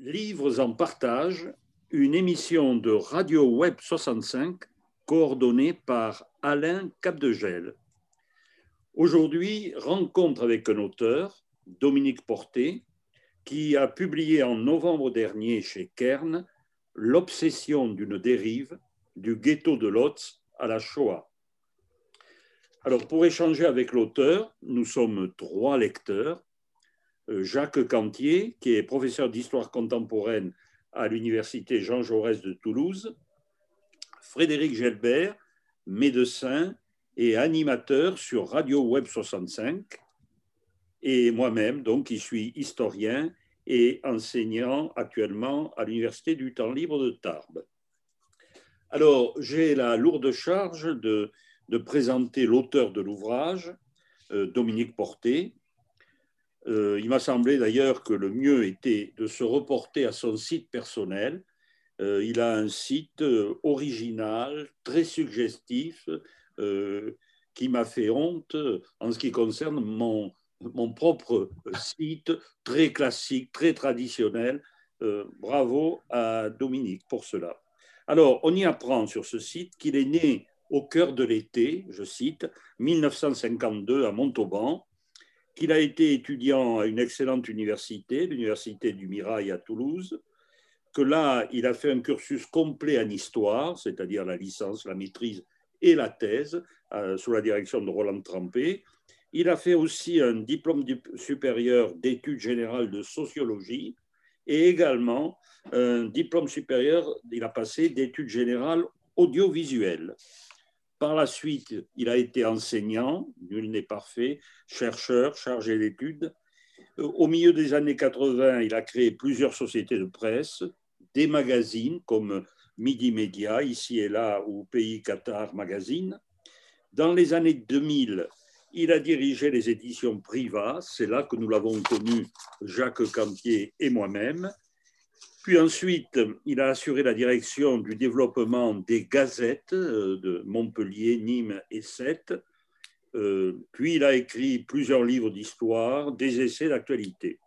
Livres en partage, une émission de Radio Web 65 coordonnée par Alain Capdegel. Aujourd'hui, rencontre avec un auteur, Dominique Porté, qui a publié en novembre dernier chez Kern L'obsession d'une dérive du ghetto de Lotz à la Shoah. Alors, pour échanger avec l'auteur, nous sommes trois lecteurs Jacques Cantier, qui est professeur d'histoire contemporaine à l'université Jean Jaurès de Toulouse, Frédéric Gelbert, médecin et animateur sur Radio Web 65, et moi-même, donc, qui suis historien et enseignant actuellement à l'Université du Temps Libre de Tarbes. Alors, j'ai la lourde charge de, de présenter l'auteur de l'ouvrage, euh, Dominique Porté, euh, il m'a semblé d'ailleurs que le mieux était de se reporter à son site personnel. Euh, il a un site euh, original, très suggestif, qui m'a fait honte en ce qui concerne mon, mon propre site, très classique, très traditionnel. bravo à Dominique pour cela. Alors, on y apprend sur ce site qu'il est né au cœur de l'été, je cite, 1952 à Montauban, qu'il a été étudiant à une excellente université, l'université du Mirail à Toulouse, que là, il a fait un cursus complet en histoire, c'est-à-dire la licence, la maîtrise et la thèse, euh, sous la direction de Roland Trampé. Il a fait aussi un diplôme supérieur d'études générales de sociologie et également un diplôme supérieur, il a passé d'études générales audiovisuelles. Par la suite, il a été enseignant, nul n'est parfait, chercheur, chargé d'études. Au milieu des années 80, il a créé plusieurs sociétés de presse, des magazines comme Midi Média, ici et là, ou Pays Qatar Magazine. Dans les années 2000, il a dirigé les éditions Priva, c'est là que nous l'avons connu, Jacques Campier et moi-même. Puis ensuite, il a assuré la direction du développement des gazettes euh, de Montpellier, Nîmes et Sète. Euh, puis il a écrit plusieurs livres d'histoire, des essais d'actualité.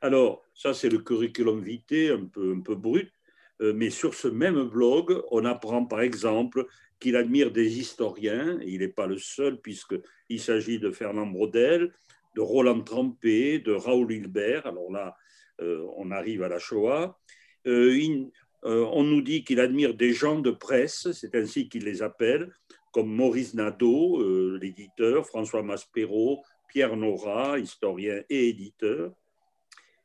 Alors, ça c'est le curriculum vitae, un peu, un peu brut, euh, mais sur ce même blog, on apprend par exemple qu'il admire des historiens, il n'est pas le seul puisqu'il s'agit de Fernand Brodel, de Roland Trampé, de Raoul Hilbert. Alors là, on arrive à la Shoah. Euh, euh, on nous dit qu'il admire des gens de presse, c'est ainsi qu'il les appelle, comme Maurice Nadeau, l'éditeur, François Maspero, Pierre Nora, historien et éditeur.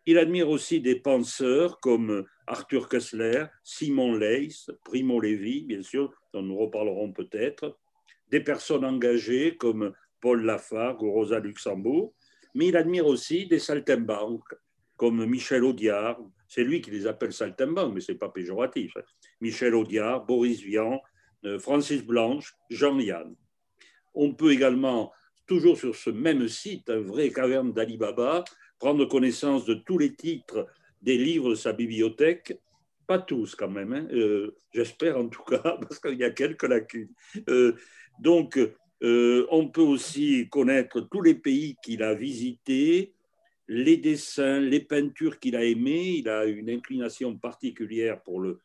Il admire aussi des penseurs comme Arthur Kessler, Simon Leys, Primo Levi, bien sûr, dont nous reparlerons peut-être, des personnes engagées comme Paul Lafargue ou Rosa Luxembourg, mais il admire aussi des saltimbanques comme Michel Audiard, c'est lui qui les appelle saltimbanques, mais ce n'est pas péjoratif. Michel Audiard, Boris Vian, euh, Francis Blanche, Jean-Yann. On peut également, toujours sur ce même site, un vrai caverne d'Alibaba, prendre connaissance de tous les titres des livres de sa bibliothèque, pas tous quand même, hein. euh, j'espère en tout cas, parce qu'il y a quelques lacunes. Euh, donc, on peut aussi connaître tous les pays qu'il a visités, les dessins, les peintures qu'il a aimées. Il a une inclination particulière pour le,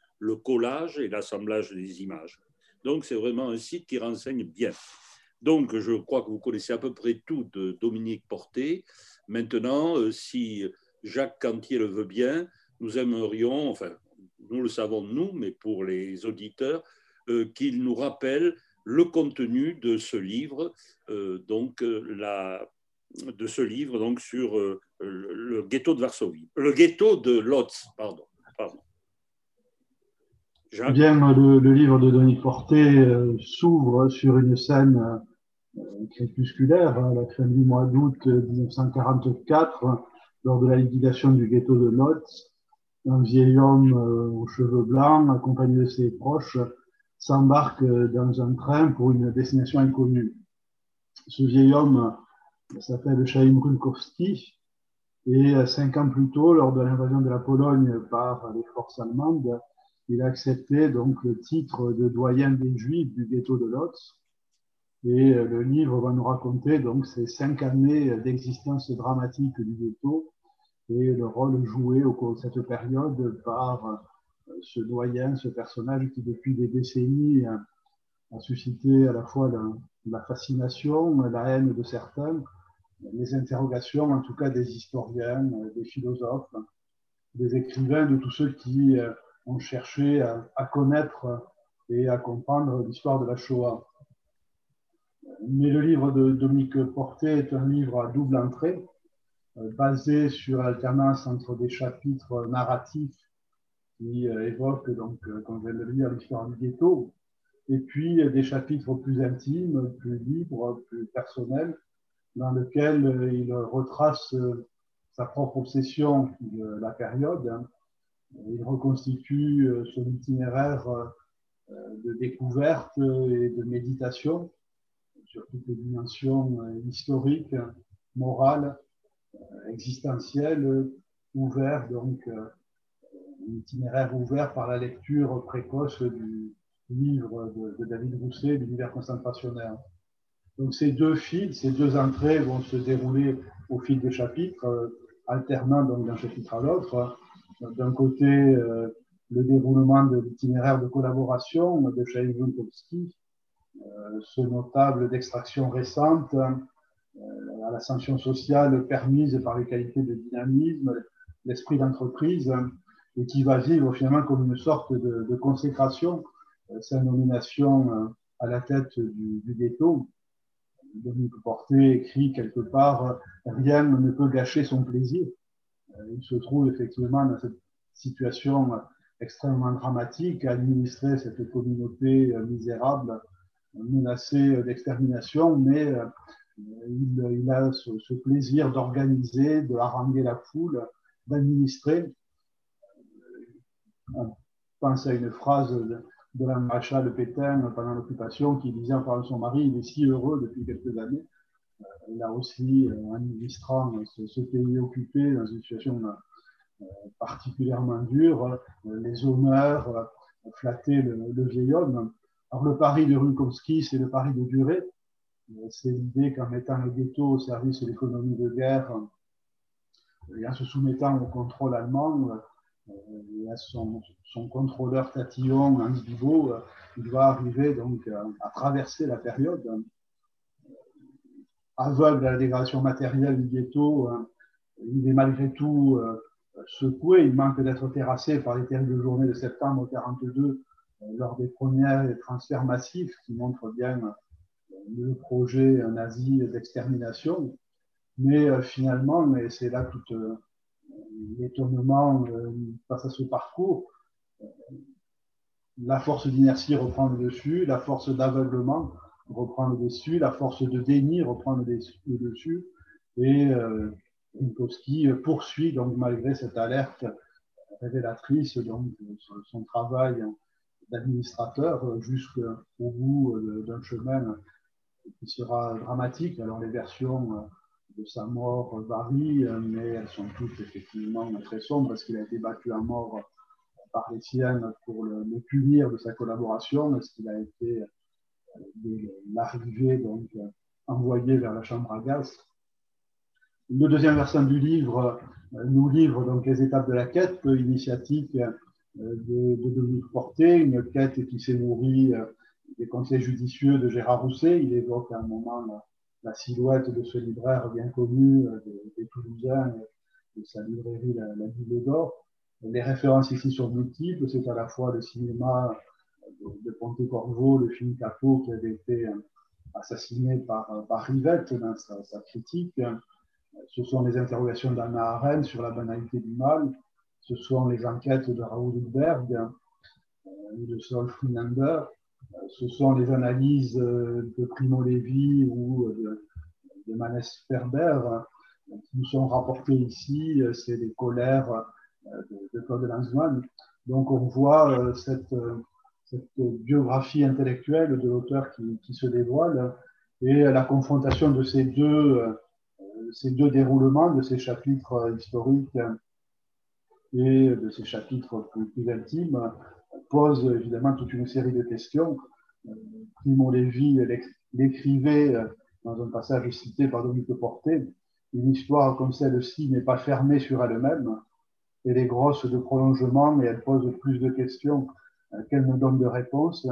collage et l'assemblage des images. Donc, c'est vraiment un site qui renseigne bien. Donc, je crois que vous connaissez à peu près tout de Dominique Porté. Maintenant, euh, si Jacques Cantier le veut bien, nous aimerions, enfin, nous le savons nous, mais pour les auditeurs, euh, qu'il nous rappelle le contenu de ce livre, euh, donc la de ce livre donc sur le, ghetto de Varsovie, le ghetto de Lodz, pardon. pardon. Bien, le, livre de Denis Porté euh, s'ouvre sur une scène euh, crépusculaire, hein, la crème du mois d'août 1944, lors de la liquidation du ghetto de Lodz. Un vieil homme aux cheveux blancs, accompagné de ses proches, s'embarque dans un train pour une destination inconnue. Ce vieil homme s'appelle Chaim Runkowski. Et euh, cinq ans plus tôt, lors de l'invasion de la Pologne par les forces allemandes, il a accepté donc le titre de doyen des Juifs du ghetto de Lodz. Et euh, le livre va nous raconter donc ces cinq années d'existence dramatique du ghetto et le rôle joué au cours de cette période par ce doyen, ce personnage qui depuis des décennies a suscité à la fois la, fascination, la haine de certains, les interrogations en tout cas des historiens, des philosophes, des écrivains, de tous ceux qui ont cherché à connaître et à comprendre l'histoire de la Shoah. Mais le livre de Dominique Portet est un livre à double entrée, euh, basé sur l'alternance entre des chapitres narratifs qui euh, évoquent, donc, euh, comme je viens de le lire, l'histoire du ghetto, et puis des chapitres plus intimes, plus libres, plus personnels, dans lesquels il retrace sa propre obsession de la période. Il reconstitue son itinéraire de découverte et de méditation sur toutes les dimensions euh, historiques, morales, euh, existentielles, ouvert, donc euh, un itinéraire ouvert par la lecture précoce du livre de, David Rousset, L'univers concentrationnaire. Donc ces deux fils, ces deux entrées vont se dérouler au fil des chapitres, alternant donc d'un chapitre à l'autre. D'un côté, le déroulement de l'itinéraire de collaboration de Chaim Vuntowski, euh, ce notable d'extraction récente euh, à la sanction sociale permise par les qualités de dynamisme, l'esprit d'entreprise, et qui va vivre finalement comme une sorte de, consécration, euh, sa nomination à la tête du ghetto. Dominique Porté écrit quelque part Rien ne peut gâcher son plaisir. Il se trouve effectivement dans cette situation extrêmement dramatique, administrer cette communauté misérable menacé d'extermination, mais euh, il, a ce, plaisir d'organiser, de haranguer la foule, d'administrer. On pense à une phrase de, la maréchale Pétain pendant l'occupation qui disait en parlant de son mari, il est si heureux depuis quelques années. Euh, a aussi, en euh, administrant ce, pays occupé dans une situation particulièrement dure, les honneurs, flatter le, vieil homme. Alors, le pari de Rukowski, c'est le pari de durée. Euh, c'est l'idée qu'en mettant le ghetto au service de l'économie de guerre euh, et en se soumettant au contrôle allemand, euh, et à son, contrôleur tatillon, Hans Bigot, il va arriver donc à traverser la période aveugle à la dégradation matérielle du ghetto. Il est malgré tout secoué, il manque d'être terrassé par les terribles journées de septembre 1942 lors des premiers transferts massifs qui montrent bien euh, le projet nazi d'extermination. Mais euh, finalement, et c'est là tout euh, l'étonnement face à ce parcours, la force d'inertie reprend le dessus, la force d'aveuglement reprend le dessus, la force de déni reprend le dessus, et Minkowski poursuit donc malgré cette alerte révélatrice donc son travail d'administrateur euh, jusqu'au bout euh, d'un chemin qui sera dramatique. Alors les versions euh, de sa mort varient, mais elles sont toutes effectivement très sombres parce qu'il a été battu à mort par les siennes pour le, punir de sa collaboration, est-ce qu'il a été l'arrivée donc envoyé vers la chambre à gaz. Le deuxième version du livre nous livre donc les étapes de la quête initiatique euh, de, de Dominique Porté, une quête qui s'est nourrie euh, des conseils judicieux de Gérard Rousset. Il évoque à un moment la, silhouette de ce libraire bien connu euh, des, Toulousains, de sa librairie La, Bible d'Or. Les références ici sont multiples. C'est à la fois le cinéma de, Ponte-Corvo, le film Capot qui avait été assassiné par, Rivette dans sa, critique. Ce sont les interrogations d'Anna Arendt sur la banalité du mal ce sont les enquêtes de Raoul euh, de Saul Friedlander, euh, ce sont les analyses euh, de Primo Levi ou de, de Manes Ferber qui nous sont rapportées ici, c'est les colères de, de Claude Lanzmann. Donc on voit cette, biographie intellectuelle de l'auteur qui, se dévoile et la confrontation de ces deux déroulements, de ces chapitres historiques et de ces chapitres plus, intimes pose évidemment toute une série de questions. Euh, Primo Levi l'écrivait euh, dans un passage cité par Dominique Porté. une histoire comme celle-ci n'est pas fermée sur elle-même. Elle est grosse de prolongement et elle pose plus de questions qu'elle ne donne de réponses.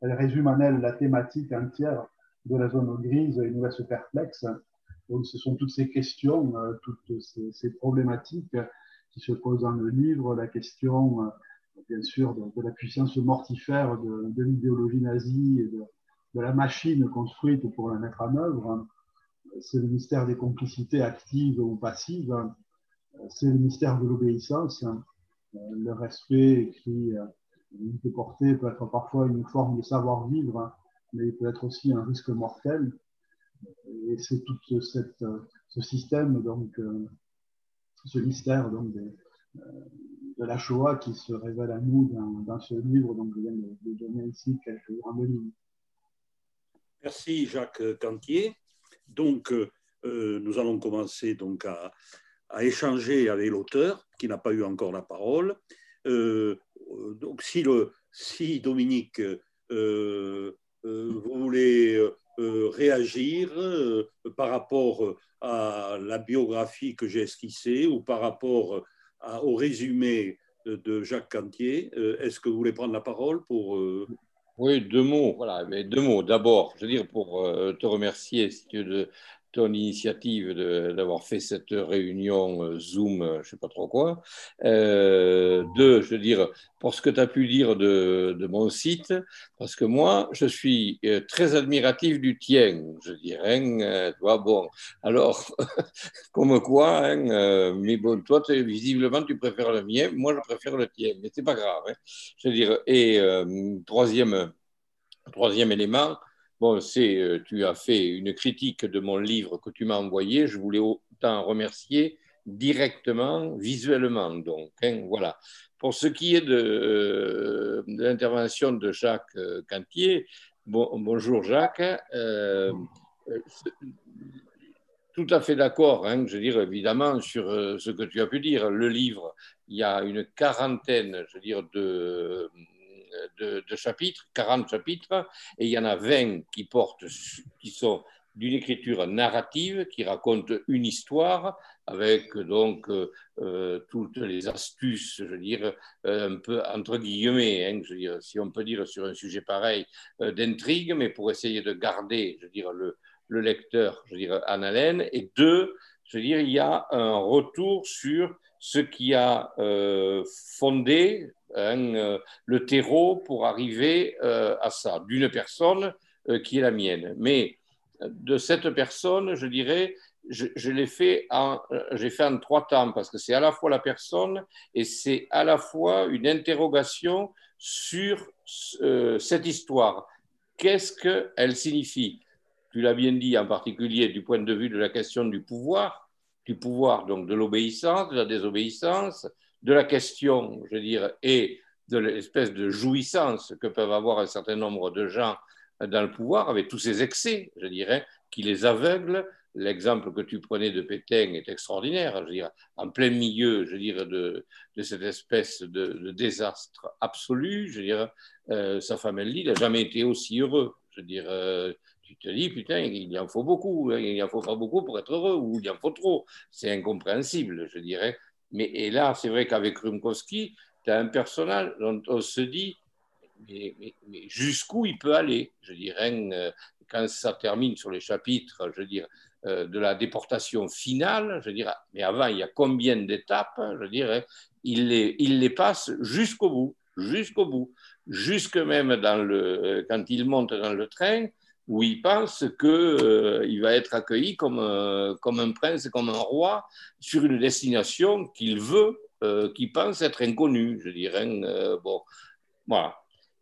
Elle résume en elle la thématique entière de la zone grise et nous laisse perplexe. Donc, ce sont toutes ces questions, toutes ces, ces, problématiques qui se posent dans le livre. La question, bien sûr, de, la puissance mortifère de, l'idéologie nazie et de, la machine construite pour la mettre en œuvre. C'est le mystère des complicités actives ou passives. C'est le mystère de l'obéissance. Le respect qui est porté peut être parfois une forme de savoir-vivre, mais peut être aussi un risque mortel. Et c'est tout ce système, donc, ce mystère donc, des, de la Shoah qui se révèle à nous dans, ce livre. Donc, je viens de, donner ici quelques grandes lignes. Merci Jacques Cantier. Donc, euh, nous allons commencer donc à, échanger avec l'auteur qui n'a pas eu encore la parole. Euh, donc, si, le, si Dominique, euh, vous voulez réagir par rapport à la biographie que j'ai esquissée ou par rapport au résumé de Jacques Cantier. Euh, est-ce que vous voulez prendre la parole pour... Euh, oui, deux mots. Voilà, mais deux mots. D'abord, je veux dire pour euh, te remercier si tu, de, ton initiative d'avoir fait cette réunion euh, Zoom, euh, je ne sais pas trop quoi. Euh, deux, je veux dire, pour ce que tu as pu dire de, de, mon site, parce que moi, je suis très admiratif du tien, je dirais. Hein, toi, bon, alors, comme quoi, hein, mais bon, toi, visiblement, tu préfères le mien, moi, je préfère le tien, mais c'est pas grave. Hein. Je veux dire, et troisième, troisième élément, Bon, c'est, euh, tu as fait une critique de mon livre que tu m'as envoyé. Je voulais autant remercier directement, visuellement. Donc, hein, voilà. Pour ce qui est de, euh, l'intervention de Jacques euh, Cantier, bonjour Jacques. tout à fait d'accord, hein, je veux dire, évidemment, sur ce que tu as pu dire. Le livre, il y a une quarantaine, je veux dire, de de, chapitres, 40 chapitres, et il y en a 20 qui portent, qui sont d'une écriture narrative qui raconte une histoire avec donc euh, toutes les astuces, je veux dire, euh, un peu entre guillemets, hein, si on peut dire sur un sujet pareil, euh, d'intrigue, mais pour essayer de garder, je veux dire, le, le lecteur, je veux dire, en haleine. Et deux, je veux dire, il y a un retour sur ce qui a fondé Hein, euh, le terreau pour arriver euh, à ça, d'une personne euh, qui est la mienne. Mais de cette personne, je dirais, je, l'ai fait j'ai fait en trois temps parce que c'est à la fois la personne et c'est à la fois une interrogation sur cette histoire. Qu'est-ce qu'elle signifie? Tu l'as bien dit, en particulier du point de vue de la question du pouvoir, du pouvoir donc de l'obéissance, de la désobéissance, de la question, je veux dire, et de l'espèce de jouissance que peuvent avoir un certain nombre de gens dans le pouvoir, avec tous ces excès, je dirais, qui les aveuglent. L'exemple que tu prenais de Pétain est extraordinaire, je veux dire, en plein milieu, je veux dire, de, cette espèce de, désastre absolu. Je veux dire, euh, sa femme, elle dit, il n'a jamais été aussi heureux. Je veux dire, tu te dis, putain, il en faut beaucoup, hein, il en faut pas beaucoup pour être heureux, ou il en faut trop. C'est incompréhensible, je dirais. Mais et là, c'est vrai qu'avec Rumkowski, tu as un personnage dont on se dit, mais, jusqu'où il peut aller Je dirais, euh, quand ça termine sur les chapitres, je veux dire, euh, de la déportation finale, je dirais, mais avant, il y a combien d'étapes Je dirais, il les, il les passe jusqu'au bout, jusqu'au bout, jusque même dans le, euh, quand il monte dans le train, où il pense qu'il euh, va être accueilli comme, euh, comme un prince, comme un roi, sur une destination qu'il veut, euh, qu'il pense être inconnue, je dirais. bon, voilà.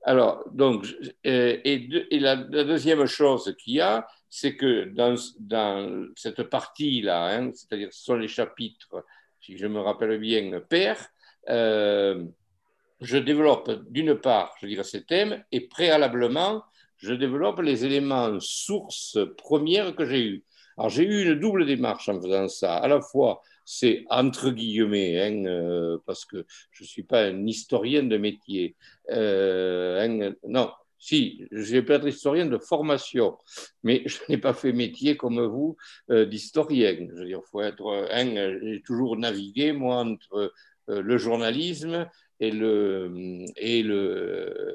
Alors, donc, et, la, deuxième chose qu'il y a, c'est que dans, dans, cette partie-là, hein, c'est-à-dire ce sont les chapitres, si je me rappelle bien, père, je développe d'une part, je dirais, ces thèmes, et préalablement, je développe les éléments sources premières que j'ai eus. Alors j'ai eu une double démarche en faisant ça. À la fois, c'est entre guillemets, hein, euh, parce que je ne suis pas un historien de métier. Euh, hein, non, Si, j'ai pu être historien de formation, mais je n'ai pas fait métier comme vous euh, d'historien. Je veux dire, il faut être un, j'ai toujours navigué, moi, entre euh, le journalisme et le et le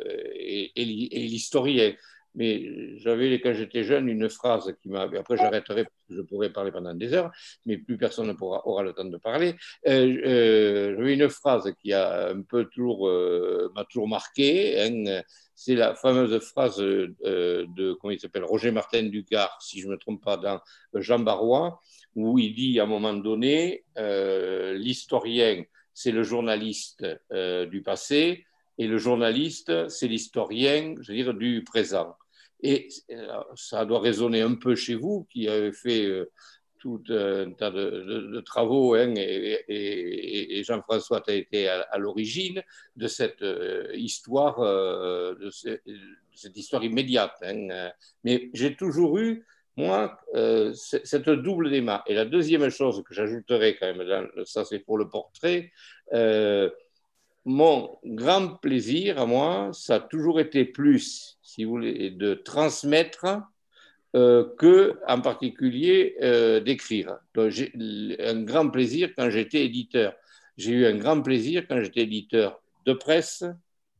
et l'historien. Mais j'avais, quand j'étais jeune, une phrase qui m'a. Après, j'arrêterai je pourrais parler pendant des heures, mais plus personne ne pourra, aura le temps de parler. Euh, euh, j'avais une phrase qui a un peu toujours, euh, m'a toujours marqué. Hein. c'est la fameuse phrase de, comment il s'appelle, Roger Martin Ducard, si je ne me trompe pas, dans Jean Barrois, où il dit à un moment donné l'historien, c'est le journaliste du passé et le journaliste, c'est l'historien, je veux dire, du présent. Et euh, ça doit résonner un peu chez vous, qui avez fait euh, tout un tas de, travaux, hein, et, Jean-François a été à, l'origine de cette euh, histoire, de, cette histoire immédiate. Hein. Mais j'ai toujours eu, moi, cette double démarche. Et la deuxième chose que j'ajouterais quand même, ça c'est pour le portrait, mon grand plaisir à moi, ça a toujours été plus, si vous voulez, de transmettre euh, que, en particulier, euh, d'écrire. J'ai un grand plaisir quand j'étais éditeur. J'ai eu un grand plaisir quand j'étais éditeur de presse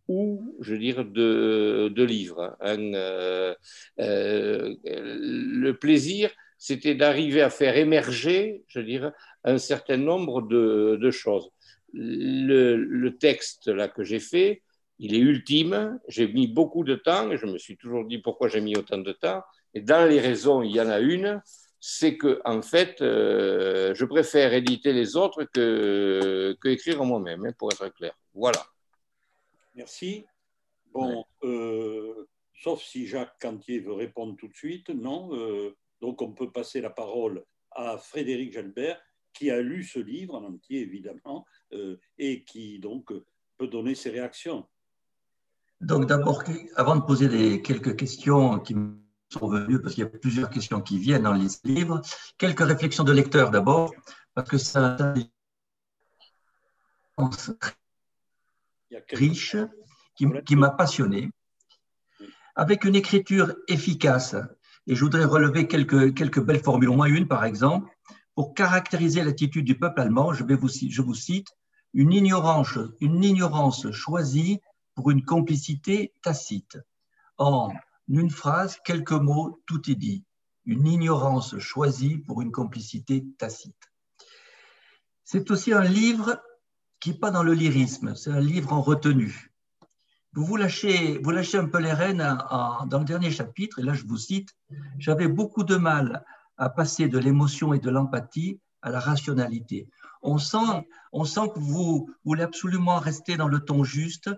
ou, je veux dire, de, livres. Euh, euh, le plaisir, c'était d'arriver à faire émerger, je veux dire, un certain nombre de choses le, texte là que j'ai fait, il est ultime. J'ai mis beaucoup de temps et je me suis toujours dit pourquoi j'ai mis autant de temps. Et dans les raisons, il y en a une, c'est que en fait, euh, je préfère éditer les autres que, que écrire moi-même, hein, pour être clair. Voilà. Merci. Bon, euh, sauf si Jacques Cantier veut répondre tout de suite, non. Euh, donc on peut passer la parole à Frédéric Gelbert qui a lu ce livre en entier, évidemment, euh, et qui donc peut donner ses réactions. Donc d'abord, avant de poser les quelques questions qui me sont venues, parce qu'il y a plusieurs questions qui viennent dans les livres, quelques réflexions de lecteur d'abord, parce que ça riche qui, qui m'a passionné, avec une écriture efficace. Et je voudrais relever quelques, quelques belles formules, au moins une par exemple. Pour caractériser l'attitude du peuple allemand, je, vais vous, je vous cite une ignorance, une ignorance choisie pour une complicité tacite. En une phrase, quelques mots, tout est dit. Une ignorance choisie pour une complicité tacite. C'est aussi un livre qui n'est pas dans le lyrisme, c'est un livre en retenue. Vous vous lâchez, vous lâchez un peu les rênes dans le dernier chapitre, et là je vous cite, j'avais beaucoup de mal à passer de l'émotion et de l'empathie à la rationalité. On sent, on sent que vous, voulez absolument rester dans le ton juste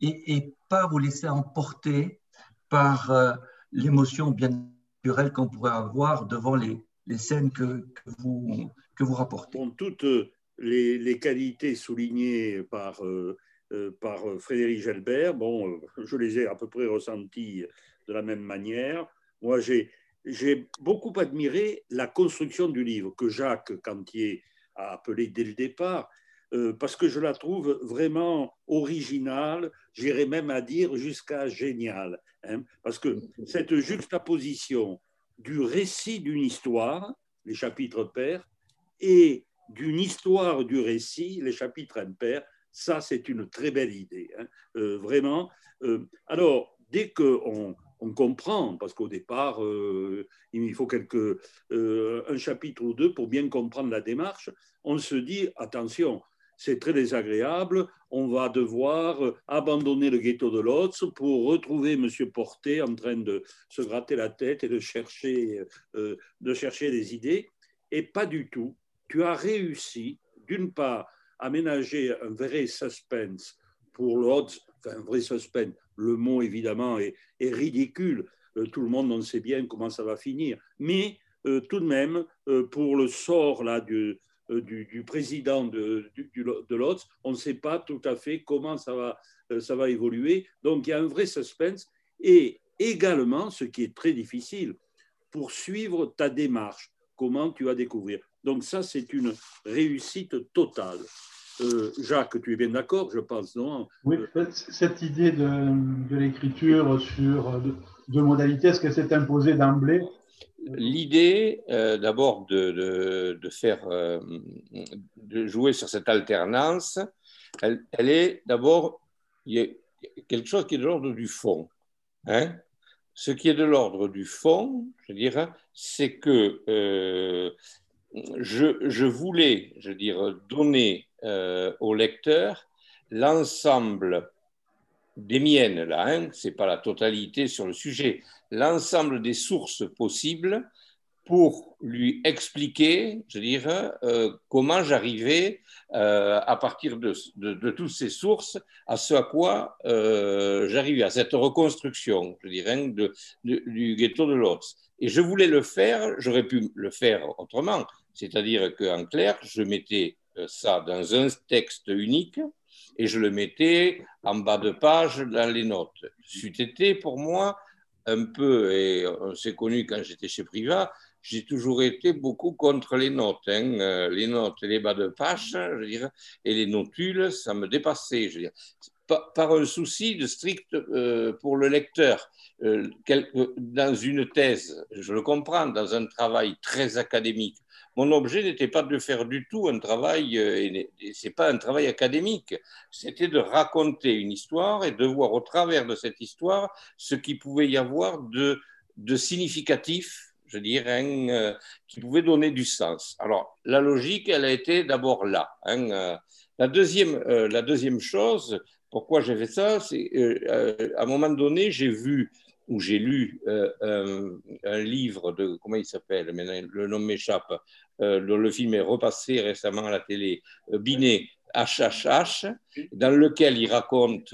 et, pas vous laisser emporter par euh, l'émotion bien naturelle qu'on pourrait avoir devant les, scènes que, vous, que vous rapportez. toutes les, qualités soulignées par, euh, euh, Frédéric Gelbert, bon, je les ai à peu près ressenties de la même manière. Moi, j'ai j'ai beaucoup admiré la construction du livre que Jacques Cantier a appelé dès le départ, euh, parce que je la trouve vraiment originale, j'irais même à dire jusqu'à géniale, hein, parce que cette juxtaposition du récit d'une histoire, les chapitres pairs, et d'une histoire du récit, les chapitres impairs, ça c'est une très belle idée, hein, euh, vraiment. Euh, alors, dès qu'on on comprend, parce qu'au départ, euh, il faut quelques, euh, un chapitre ou deux pour bien comprendre la démarche. On se dit, attention, c'est très désagréable, on va devoir abandonner le ghetto de Lotz pour retrouver M. Porté en train de se gratter la tête et de chercher, euh, de chercher des idées. Et pas du tout. Tu as réussi, d'une part, à ménager un vrai suspense pour Lotz, enfin un vrai suspense, le mot évidemment est, ridicule. Euh, tout le monde en sait bien comment ça va finir. Mais euh, tout de même, euh, pour le sort là, du, du, président de, de l'OTS, on ne sait pas tout à fait comment ça va, évoluer. Donc il y a un vrai suspense. Et également, ce qui est très difficile, pour suivre ta démarche, comment tu vas découvrir. Donc ça, c'est une réussite totale. Euh, Jacques, tu es bien d'accord, je pense, non Oui, cette idée de, l'écriture sur deux modalités, est-ce que c'est imposé d'emblée? L'idée, d'abord, de, faire, de jouer sur cette alternance, elle, elle est d'abord, il y a quelque chose qui est de l'ordre du fond. Hein Ce qui est de l'ordre du fond, je dirais, c'est que euh, je, je, voulais, je dire, donner euh, au lecteur l'ensemble des miennes, là, hein, ce n'est pas la totalité sur le sujet, l'ensemble des sources possibles pour lui expliquer, je dirais, euh, comment j'arrivais euh, à partir de, de, toutes ces sources à ce à quoi euh, j'arrivais, à cette reconstruction, je dirais, de, du ghetto de Lotz. Et je voulais le faire, j'aurais pu le faire autrement, c'est-à-dire qu'en clair, je mettais ça dans un texte unique et je le mettais en bas de page dans les notes. C'eût été pour moi un peu, et on s'est connu quand j'étais chez Privat, j'ai toujours été beaucoup contre les notes. Hein. Euh, les notes et les bas de page, je veux et les notules, ça me dépassait. Je veux par, un souci de strict euh, pour le lecteur. Euh, dans une thèse, je le comprends, dans un travail très académique, mon objet n'était pas de faire du tout un travail, et c'est pas un travail académique, c'était de raconter une histoire et de voir au travers de cette histoire ce qu'il pouvait y avoir de, significatif je dirais, euh, qui pouvait donner du sens. Alors, la logique, elle a été d'abord là. Hein, euh. la, deuxième, euh, la deuxième chose, pourquoi j'ai fait ça, c'est à un moment donné, j'ai vu ou j'ai lu un, livre de, comment il s'appelle, le nom m'échappe, dont le film est repassé récemment à la télé, Binet, HHH, dans lequel il raconte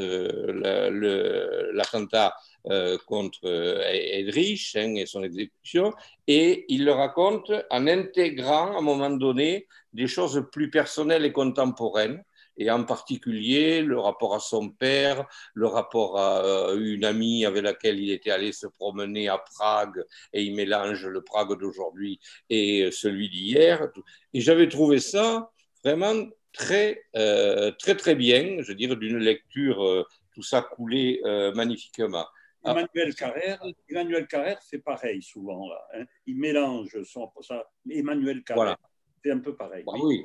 l'attentat euh, contre euh, Edrich hein, et son exécution, et il le raconte en intégrant à un moment donné des choses plus personnelles et contemporaines, et en particulier le rapport à son père, le rapport à euh, une amie avec laquelle il était allé se promener à Prague, et il mélange le Prague d'aujourd'hui et celui d'hier. Et j'avais trouvé ça vraiment très, très, très bien, je veux dire, d'une lecture, tout ça coulé magnifiquement. Ah. Emmanuel Carrère, Emmanuel Carrère fait pareil souvent. Là, hein. Il mélange son, ça. Emmanuel Carrère, c'est un peu pareil. Bah oui.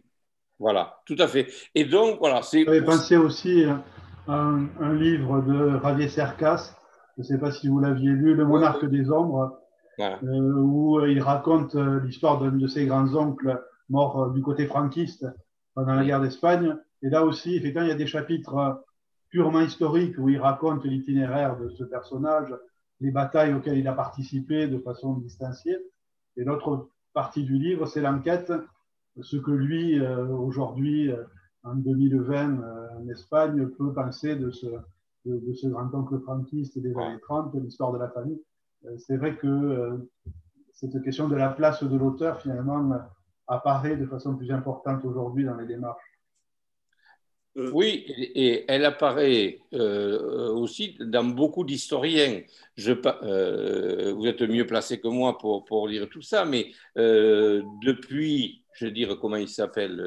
Voilà, tout à fait. Et donc, voilà. J'avais pensé aussi à un, livre de Javier Cercas, je ne sais pas si vous l'aviez lu, Le monarque des ombres, euh, où il raconte euh, l'histoire d'un de ses grands-oncles morts euh, du côté franquiste pendant la guerre d'Espagne. Et là aussi, effectivement, il y a des chapitres purement historique où il raconte l'itinéraire de ce personnage, les batailles auxquelles il a participé de façon distanciée. Et l'autre partie du livre, c'est l'enquête, ce que lui, euh, aujourd'hui, euh, en 2020, euh, en Espagne, peut penser de ce, de, ce grand-oncle franquiste des années 30, l'histoire de la famille. c'est vrai que cette question de la place de l'auteur, finalement, apparaît de façon plus importante aujourd'hui dans les démarches. Euh, oui, et elle apparaît euh, aussi dans beaucoup d'historiens. Euh, vous êtes mieux placé que moi pour, lire tout ça, mais depuis, je veux dire, comment il s'appelle,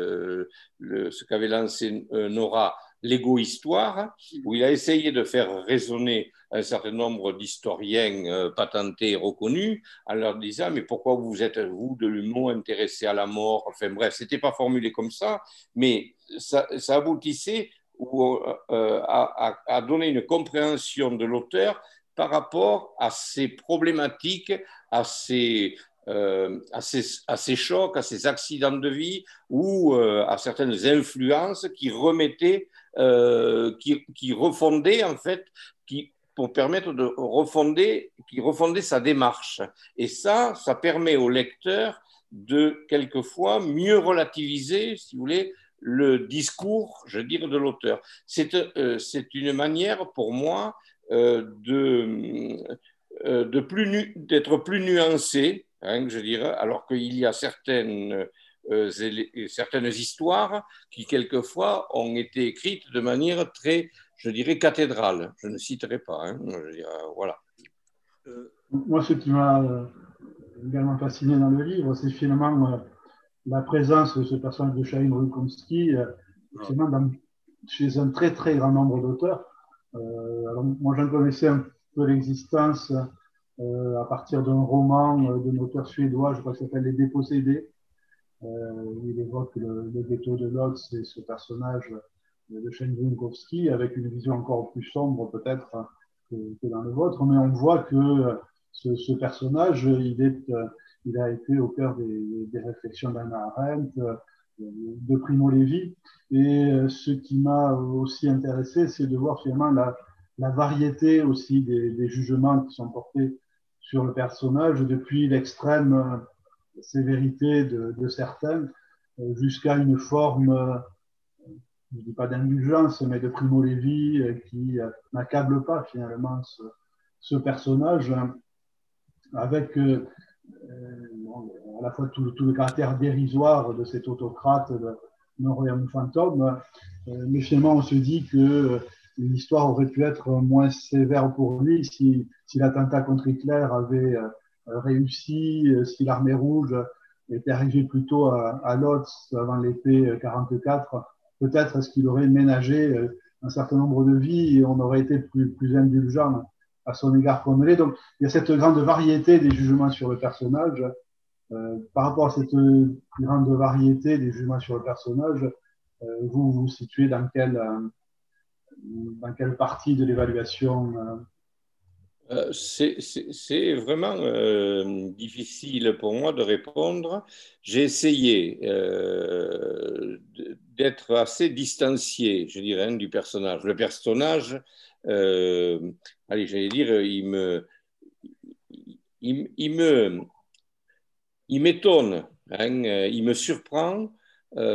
ce qu'avait lancé Nora, l'égo-histoire, où il a essayé de faire raisonner un certain nombre d'historiens patentés et reconnus en leur disant mais pourquoi vous êtes vous de l'humour intéressé à la mort? Enfin bref c'était pas formulé comme ça mais ça, aboutissait euh, à, donner une compréhension de l'auteur par rapport à ces problématiques à ces euh, à, ces, chocs, à ces accidents de vie ou à certaines influences qui remettaient, qui, qui, refondaient en fait, qui pour permettre de refonder, qui refonder sa démarche. Et ça, ça permet au lecteur de quelquefois mieux relativiser, si vous voulez, le discours, je dirais, de l'auteur. C'est euh, une manière pour moi euh, euh, d'être plus nuancé, hein, je dirais, alors qu'il y a certaines, certaines histoires qui quelquefois ont été écrites de manière très je dirais cathédrale. Je ne citerai pas. Hein. voilà. Euh, moi, ce qui m'a euh, également fasciné dans le livre, c'est finalement euh, la présence de ce personnage de Chaim Rukomski chez un très très grand nombre d'auteurs. alors moi j'en connaissais un peu l'existence à partir d'un roman d'un auteur suédois, je crois que ça s'appelle Les Dépossédés. il évoque le, le ghetto de Lodz et ce personnage de Shane avec une vision encore plus sombre peut-être que, dans le vôtre, mais on voit que ce, personnage, il, est, il a été au cœur des, réflexions d'Anna Arendt, de Primo Levi, et ce qui m'a aussi intéressé, c'est de voir finalement la, variété aussi des, jugements qui sont portés sur le personnage, depuis l'extrême sévérité de, certains jusqu'à une forme je ne dis pas d'indulgence, mais de Primo Levi euh, qui euh, n'accable pas finalement ce, personnage hein, avec euh, à la fois tout, le caractère dérisoire de cet autocrate de non fantôme, mais finalement on se dit que l'histoire aurait pu être moins sévère pour lui si, si l'attentat contre Hitler avait réussi, si l'armée rouge était arrivée plutôt à, à Lotz avant l'été 44 peut-être est-ce qu'il aurait ménagé euh, un certain nombre de vies et on aurait été plus, plus indulgent à son égard l'est. Donc, il y a cette grande variété des jugements sur le personnage. Euh, par rapport à cette grande variété des jugements sur le personnage, euh, vous vous situez dans quelle, dans quelle partie de l'évaluation euh, c'est vraiment euh, difficile pour moi de répondre. J'ai essayé euh, d'être assez distancié, je dirais, hein, du personnage. Le personnage, allez, j'allais dire, il me, il, me, il m'étonne, hein, il me surprend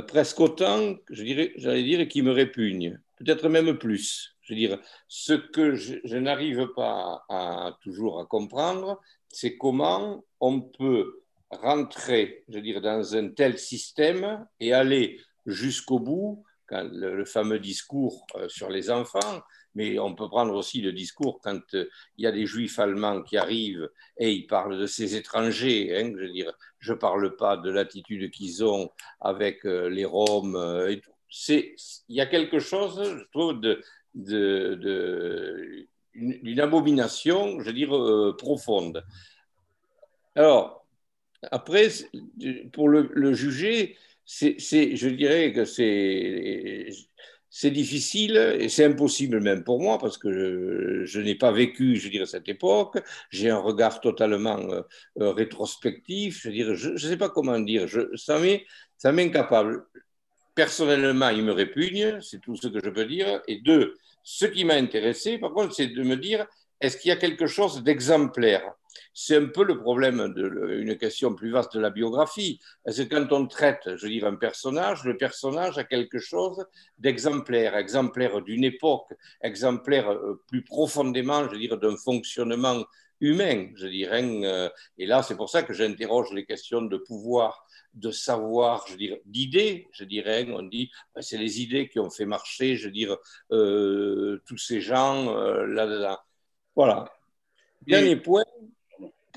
presque autant, je dirais, j'allais dire, qu'il me répugne, peut-être même plus. Je veux dire, ce que je, n'arrive pas toujours à comprendre, c'est comment on peut rentrer, je veux dire, dans un tel système et aller jusqu'au bout, le, fameux discours euh, sur les enfants, mais on peut prendre aussi le discours quand euh, il y a des juifs allemands qui arrivent et ils parlent de ces étrangers. Hein, je ne parle pas de l'attitude qu'ils ont avec euh, les Roms. Il y a quelque chose, je trouve, de, d'une abomination, je veux dire, profonde. Alors, après, pour le, juger, c'est, je dirais que c'est, difficile et c'est impossible même pour moi parce que je, n'ai pas vécu, je dirais, cette époque. J'ai un regard totalement euh, rétrospectif. Je dirais, je ne sais pas comment dire. Ça m'est, ça m'est incapable. Personnellement, il me répugne, c'est tout ce que je peux dire. Et deux, ce qui m'a intéressé, par contre, c'est de me dire, est-ce qu'il y a quelque chose d'exemplaire? C'est un peu le problème d'une question plus vaste de la biographie. Est-ce que quand on traite, je veux dire, un personnage, le personnage a quelque chose d'exemplaire, exemplaire d'une époque, exemplaire euh, plus profondément, je veux dire, d'un fonctionnement humain, je dirais. Euh, et là, c'est pour ça que j'interroge les questions de pouvoir de savoir, je dirais, d'idées, je dirais. On dit, ben, c'est les idées qui ont fait marcher, je dirais, euh, tous ces gens euh, là-dedans. Voilà. Dernier point,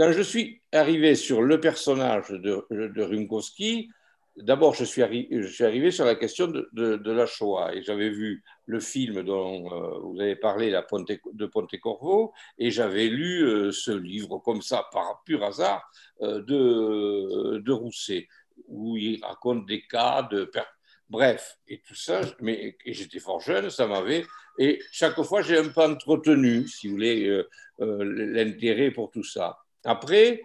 quand je suis arrivé sur le personnage de, de d'abord, je, suis arrivé sur la question de, la Shoah et j'avais vu le film dont euh, vous avez parlé, la Ponte, de Pontecorvo, et j'avais lu ce livre comme ça, par pur hasard, de, de Rousset où il raconte des cas de... Bref, et tout ça, mais j'étais fort jeune, ça m'avait... Et chaque fois, j'ai un peu entretenu, si vous voulez, euh, euh, l'intérêt pour tout ça. Après,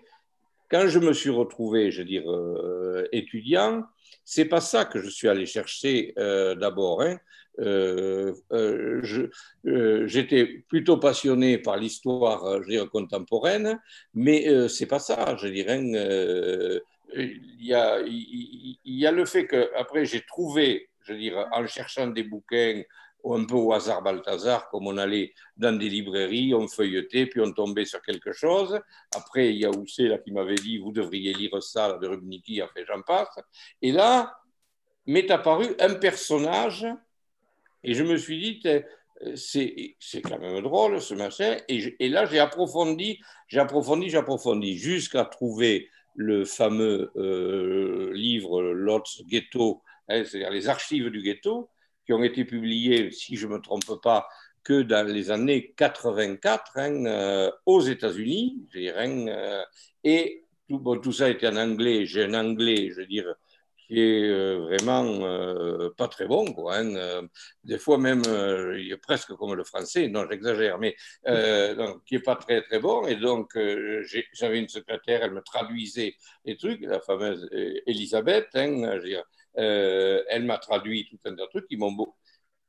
quand je me suis retrouvé, je veux dire, euh, étudiant, c'est pas ça que je suis allé chercher d'abord. Hein. J'étais plutôt passionné par l'histoire, contemporaine, mais c'est pas ça, je dirais il y a, il y a le fait que après j'ai trouvé, je dire, en cherchant des bouquins un peu au hasard Balthazar, comme on allait dans des librairies, on feuilletait, puis on tombait sur quelque chose. Après, il y a Housset là, qui m'avait dit, vous devriez lire ça de Rubniki, fait j'en passe. Et là, m'est apparu un personnage, et je me suis dit, c'est quand même drôle ce machin. Et, et là, j'ai approfondi, j'ai approfondi, j'ai approfondi, jusqu'à trouver le fameux euh, livre Lotz Ghetto, hein, c'est-à-dire les archives du ghetto, qui ont été publiés, si je ne me trompe pas, que dans les années 84 hein, euh, aux États-Unis, hein, et tout, bon, tout ça était en anglais. J'ai un anglais, je veux dire, qui est euh, vraiment euh, pas très bon. Quoi, hein. Euh, des fois même, il est presque comme le français, non, j'exagère, mais donc, qui est pas très très bon. Et donc, j'avais une secrétaire, elle me traduisait les trucs, la fameuse Elisabeth, hein, dire, elle m'a traduit tout un tas de trucs qui m'ont beau.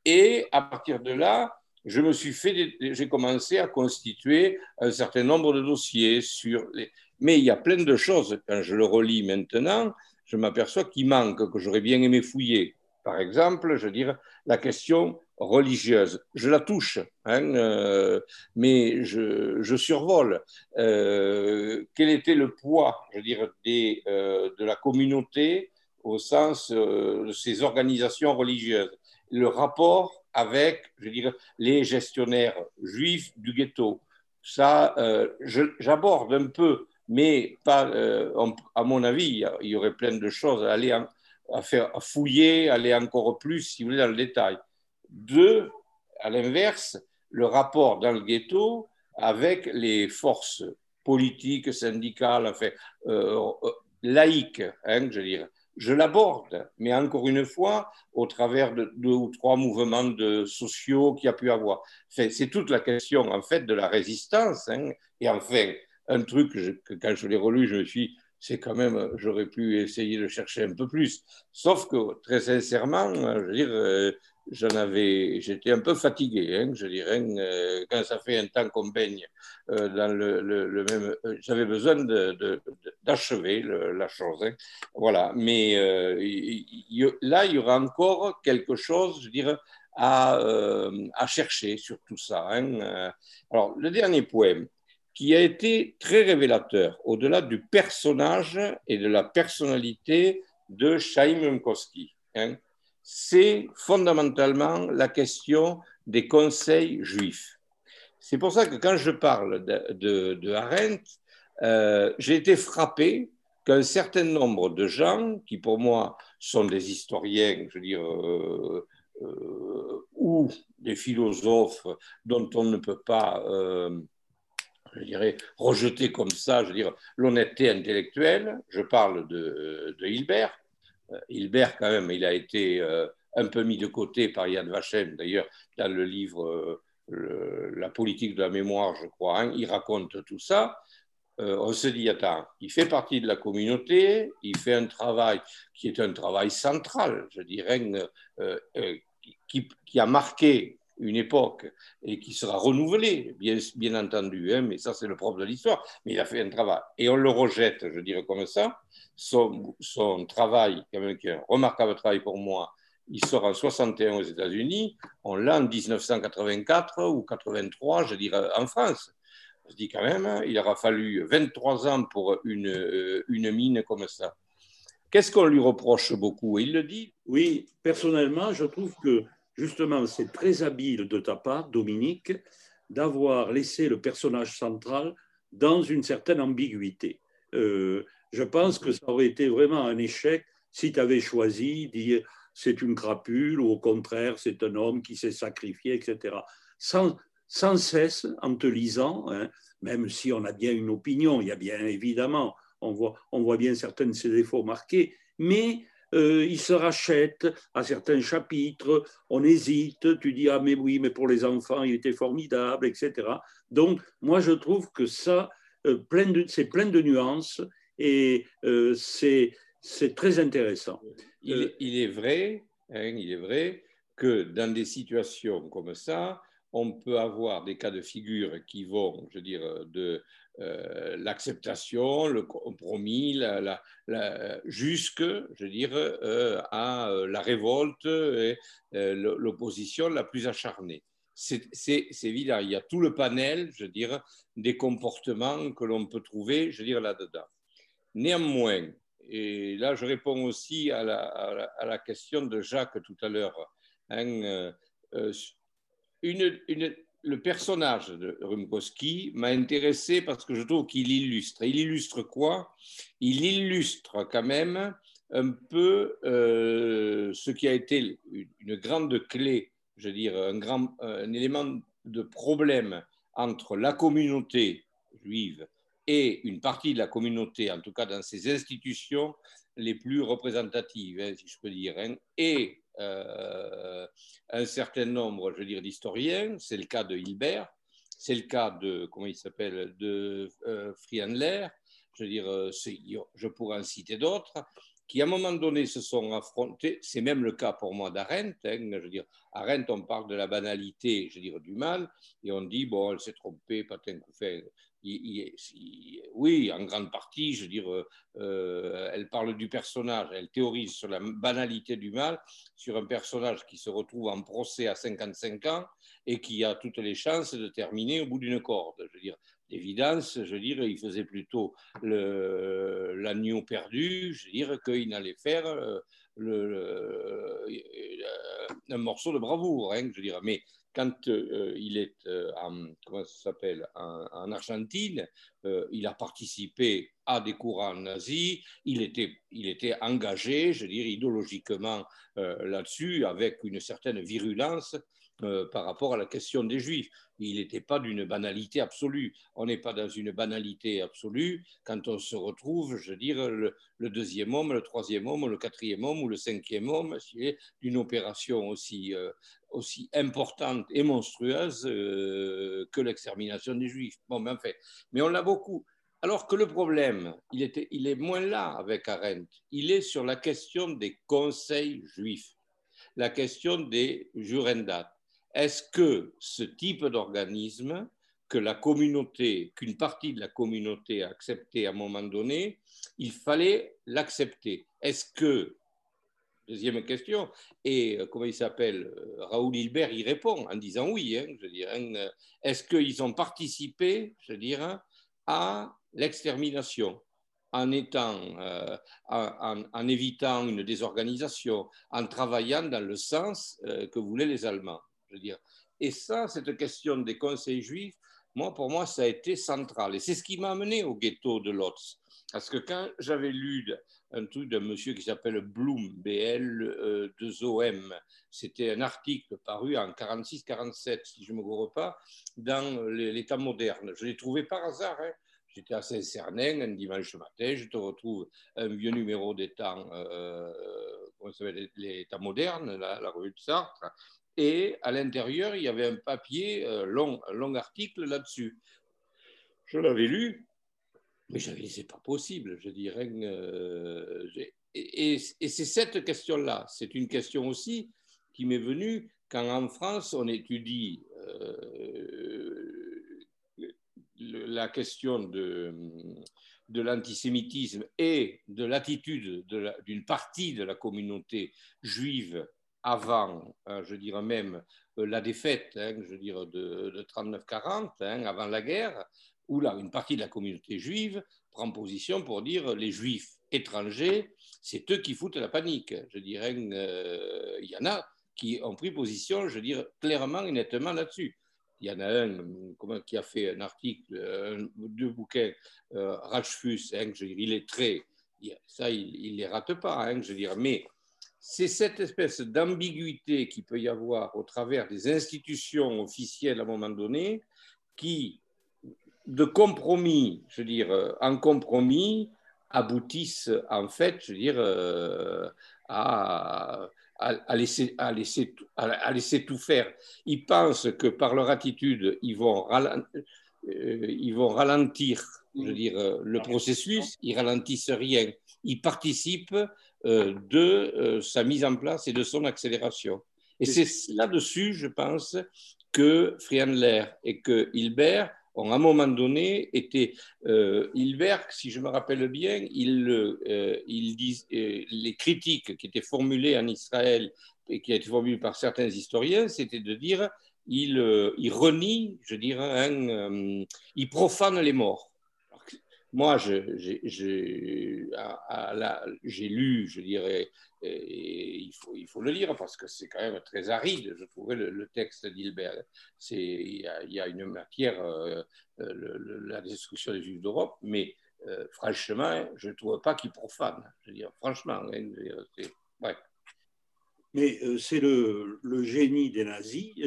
Et à partir de là, je me suis fait, j'ai commencé à constituer un certain nombre de dossiers sur les. Mais il y a plein de choses, quand je le relis maintenant, je m'aperçois qu'il manque, que j'aurais bien aimé fouiller. Par exemple, je veux dire, la question religieuse. Je la touche, hein, euh, mais je, survole. Euh, quel était le poids, je veux dire, euh, de la communauté au sens de ces organisations religieuses Le rapport avec, je dire, les gestionnaires juifs du ghetto. Ça, j'aborde un peu mais pas, euh, à mon avis, il y aurait plein de choses à aller à faire, fouiller, aller encore plus, si vous voulez, dans le détail. Deux, à l'inverse, le rapport dans le ghetto avec les forces politiques, syndicales, enfin, euh, euh, laïques, hein, je dirais. Je l'aborde, mais encore une fois, au travers de deux ou trois mouvements de sociaux qu'il y a pu avoir. c'est toute la question, en fait, de la résistance. Hein, et enfin, un truc que, quand je l'ai relu, je me suis c'est quand même, j'aurais pu essayer de chercher un peu plus. Sauf que, très sincèrement, je veux dire, euh, j'en avais, j'étais un peu fatigué, hein, je dirais, euh, quand ça fait un temps qu'on baigne euh, dans le, même, j'avais besoin d'achever la chose, hein. voilà. Mais là, il y aura encore quelque chose, je dirais, à, chercher sur tout ça. Hein. Alors, le dernier poème, qui a été très révélateur, au-delà du personnage et de la personnalité de Chaim Mkowski. Hein. C'est fondamentalement la question des conseils juifs. C'est pour ça que quand je parle de, de, Arendt, euh, j'ai été frappé qu'un certain nombre de gens, qui pour moi sont des historiens, je veux dire, euh, euh, ou des philosophes dont on ne peut pas je dirais, rejeter comme ça, je veux dire, l'honnêteté intellectuelle. Je parle de, de Hilbert. Euh, Hilbert, quand même, il a été euh, un peu mis de côté par Yad Vashem, d'ailleurs, dans le livre euh, La politique de la mémoire, je crois, hein, il raconte tout ça. on se dit, attends, il fait partie de la communauté, il fait un travail qui est un travail central, je dirais, qui, a marqué une époque et qui sera renouvelée, bien, bien entendu, hein, mais ça c'est le propre de l'histoire, mais il a fait un travail. Et on le rejette, je dirais comme ça. Son, travail, quand même, qui est un remarquable travail pour moi, il sort en 61 aux États-Unis, on l'a en 1984 ou 83, je dirais, en France. Je dis quand même, hein, il aura fallu 23 ans pour une, euh, une mine comme ça. Qu'est-ce qu'on lui reproche beaucoup? Il le dit? Oui, personnellement, je trouve que justement, c'est très habile de ta part, Dominique, d'avoir laissé le personnage central dans une certaine ambiguïté. Euh, je pense que ça aurait été vraiment un échec si tu avais choisi dire c'est une crapule ou au contraire c'est un homme qui s'est sacrifié, etc. Sans, cesse, en te lisant, hein, même si on a bien une opinion, il y a bien évidemment, on voit, on voit bien certains de ses défauts marqués, mais euh, il se rachète à certains chapitres, on hésite, tu dis ah mais oui, mais pour les enfants il était formidable, etc. Donc moi je trouve que ça, euh, c'est plein de nuances et euh, c'est très intéressant. Il, est vrai, hein, il est vrai que dans des situations comme ça, on peut avoir des cas de figure qui vont, je veux dire, de euh, l'acceptation, le compromis, la, jusque, je veux dire, euh, à euh, la révolte et l'opposition la plus acharnée. C'est évident, il y a tout le panel, je veux dire, des comportements que l'on peut trouver, je veux dire, là-dedans. Néanmoins, et là je réponds aussi à la, la question de Jacques tout à l'heure, hein, le personnage de Rumkowski m'a intéressé parce que je trouve qu'il illustre. Il illustre quoi? Il illustre quand même un peu ce qui a été une grande clé, je veux dire, un élément de problème entre la communauté juive et une partie de la communauté, en tout cas dans ses institutions les plus représentatives, hein, si je peux dire, hein, et euh, un certain nombre, je veux dire, d'historiens. C'est le cas de Hilbert, c'est le cas de, comment il s'appelle, de euh, Friedler, je veux dire, euh, je pourrais en citer d'autres, qui à un moment donné se sont affrontés. C'est même le cas pour moi d'Arendt. Hein, je veux dire, Arendt, on parle de la banalité, je veux dire, du mal, et on dit, bon, elle s'est trompée, patin oui, en grande partie, je veux dire, euh, elle parle du personnage, elle théorise sur la banalité du mal, sur un personnage qui se retrouve en procès à 55 ans et qui a toutes les chances de terminer au bout d'une corde. Je veux dire, d'évidence, je veux dire, il faisait plutôt l'agneau perdu, je veux dire, qu'il n'allait faire euh, le, un morceau de bravoure, hein, je veux dire. Mais quand euh, il est euh, en, comment s'appelle, en, Argentine, euh, il a participé à des courants nazis, il était, il était engagé, je dirais, idéologiquement là-dessus, avec une certaine virulence euh, par rapport à la question des juifs. Il n'était pas d'une banalité absolue. On n'est pas dans une banalité absolue quand on se retrouve, je veux dire, le, deuxième homme, le troisième homme, le quatrième homme ou le cinquième homme d'une opération aussi, euh, aussi importante et monstrueuse euh, que l'extermination des juifs. Bon, mais, fait, mais on l'a beaucoup. Alors que le problème, il, était, il est moins là avec Arendt. Il est sur la question des conseils juifs, la question des jurendats est-ce que ce type d'organisme que la communauté, qu'une partie de la communauté a accepté à un moment donné, il fallait l'accepter? Est-ce que, deuxième question, et euh, comment il s'appelle, euh, Raoul Hilbert y répond en disant oui, hein, hein, est-ce qu'ils ont participé, je dire, à l'extermination en, étant, euh, en, évitant une désorganisation, en travaillant dans le sens que voulaient les Allemands? Et ça, cette question des conseils juifs, moi, pour moi, ça a été central. Et c'est ce qui m'a amené au ghetto de Lotz. Parce que quand j'avais lu un truc d'un monsieur qui s'appelle Blum, BL 2OM, c'était un article paru en 46-47, si je ne me gourre pas, dans l'État moderne. Je l'ai trouvé par hasard. Hein. J'étais à Saint-Cernin un dimanche matin, je te retrouve un vieux numéro d'État, euh, l'État moderne, la, la, rue de Sartre, et à l'intérieur, il y avait un papier, euh, long, un long article là-dessus. Je l'avais lu, mais je dit, c'est pas possible, je dirais. Euh, et, c'est cette question-là, c'est une question aussi qui m'est venue quand en France, on étudie euh, la question de, de l'antisémitisme et de l'attitude d'une partie de la communauté juive avant, euh, je dirais même, euh, la défaite, hein, je dirais, de, 39-40, hein, avant la guerre, où là, une partie de la communauté juive prend position pour dire les juifs étrangers, c'est eux qui foutent la panique. Je dirais, euh, il y en a qui ont pris position, je dirais, clairement et nettement là-dessus. Il y en a un qui a fait un article, deux bouquins, euh, Rachfus, hein, je dirais, il est très. Ça, il ne les rate pas, je dirais, mais c'est cette espèce d'ambiguïté qu'il peut y avoir au travers des institutions officielles à un moment donné qui, de compromis, je veux dire, euh, en compromis, aboutissent en fait, je veux dire, euh, à, laisser, à, laisser, à, laisser, tout faire. Ils pensent que par leur attitude, ils vont, ralentir, euh, ils vont ralentir je veux dire, le processus, ils ralentissent rien. Ils participent de euh, sa mise en place et de son accélération. Et c'est là-dessus, je pense, que Friandler et que Hilbert ont à un moment donné été. Euh, Hilbert, si je me rappelle bien, il, les critiques qui étaient formulées en Israël et qui ont été formulées par certains historiens, c'était de dire il, il renie, je dirais, il profane les morts moi, j'ai lu, je dirais, faut, il faut le lire parce que c'est quand même très aride, je trouvais, le, texte d'Hilbert. Il y, a, une matière, euh, la destruction des Juifs d'Europe, mais franchement, je ne trouve pas qu'il profane. Je veux dire, franchement, hein, Mais c'est le, le, génie des nazis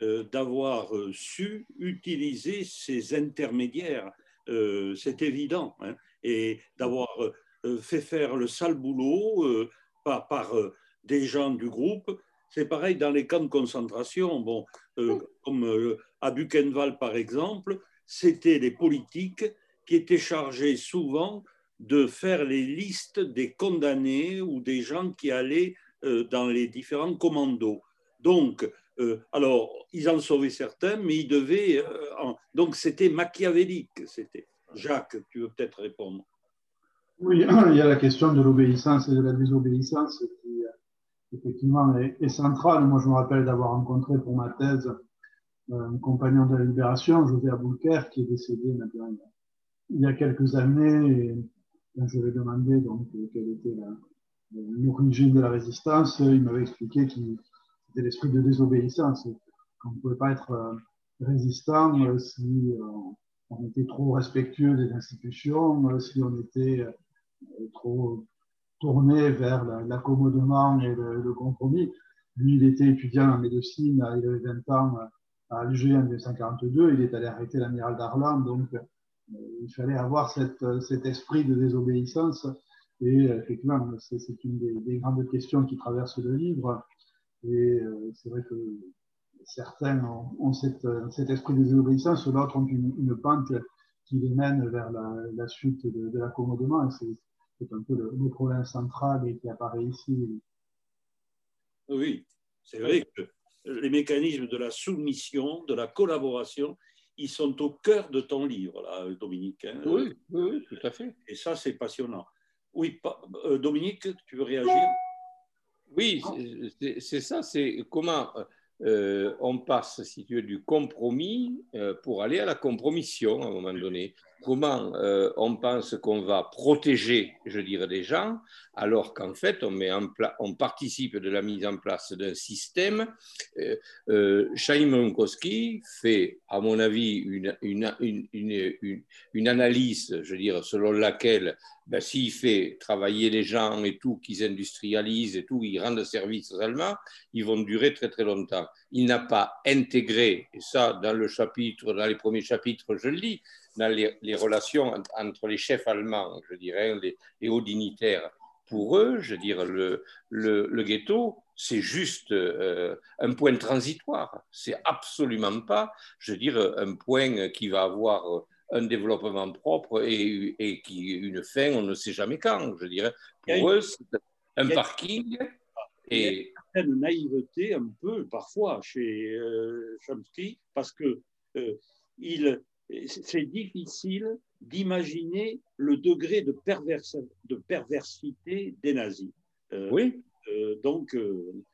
d'avoir su utiliser ces intermédiaires. C'est évident. Hein, et d'avoir fait faire le sale boulot par, par des gens du groupe. C'est pareil dans les camps de concentration. Bon, comme à Buchenwald, par exemple, c'était les politiques qui étaient chargés souvent de faire les listes des condamnés ou des gens qui allaient euh, dans les différents commandos. Donc, euh, alors, ils en sauvaient certains, mais ils devaient. Euh, donc, c'était machiavélique. C'était. Jacques, tu veux peut-être répondre Oui, il y a la question de l'obéissance et de la désobéissance qui, effectivement, est, centrale. Moi, je me rappelle d'avoir rencontré pour ma thèse un compagnon de la Libération, José Aboulker, qui est décédé il y a quelques années. Et je lui ai demandé donc, quelle était l'origine de la résistance. Il m'avait expliqué qu'il l'esprit de désobéissance, qu'on ne pouvait pas être euh, résistant euh, si euh, on était trop respectueux des institutions, si on était trop tourné vers l'accommodement et le, compromis. Lui, il était étudiant en médecine, il avait 20 ans à Alger en 1942, il est allé arrêter l'amiral Darlan, donc il fallait avoir cet esprit de désobéissance. Et effectivement, c'est une des, des, grandes questions qui traversent le livre. Et c'est vrai que certains ont, ont cette, cet esprit de désobéissance, d'autres ont une, une, pente qui les mène vers la, la suite de, de l'accommodement. C'est un peu le, le, problème central et qui apparaît ici. Oui, c'est vrai que les mécanismes de la soumission, de la collaboration, ils sont au cœur de ton livre, là, Dominique. Hein. Oui, oui, tout à fait. Et ça, c'est passionnant. Oui, euh, Dominique, tu veux réagir? Oui, c'est ça, c'est comment euh, on passe, si tu veux, du compromis euh, pour aller à la compromission à un moment donné comment euh, on pense qu'on va protéger, je dirais, des gens, alors qu'en fait, on, met en on participe de la mise en place d'un système. Euh, euh, fait, à mon avis, une, analyse, je dire, selon laquelle ben, s'il fait travailler les gens et tout, qu'ils industrialisent et tout, ils rendent service aux Allemands, ils vont durer très très longtemps. Il n'a pas intégré, et ça, dans le chapitre, dans les premiers chapitres, je le lis, dans les, relations entre les chefs allemands, je dirais, les, hauts dignitaires. Pour eux, je dire, le, le, ghetto, c'est juste euh, un point transitoire. C'est absolument pas, je dire, un point qui va avoir un développement propre et, et qui une fin, on ne sait jamais quand. Je dirais, pour eux, c'est un parking. Et une naïveté un peu parfois chez euh, Chomsky parce que euh, il c'est difficile d'imaginer le degré de, de, perversité des nazis. Euh, oui. Euh, donc, euh,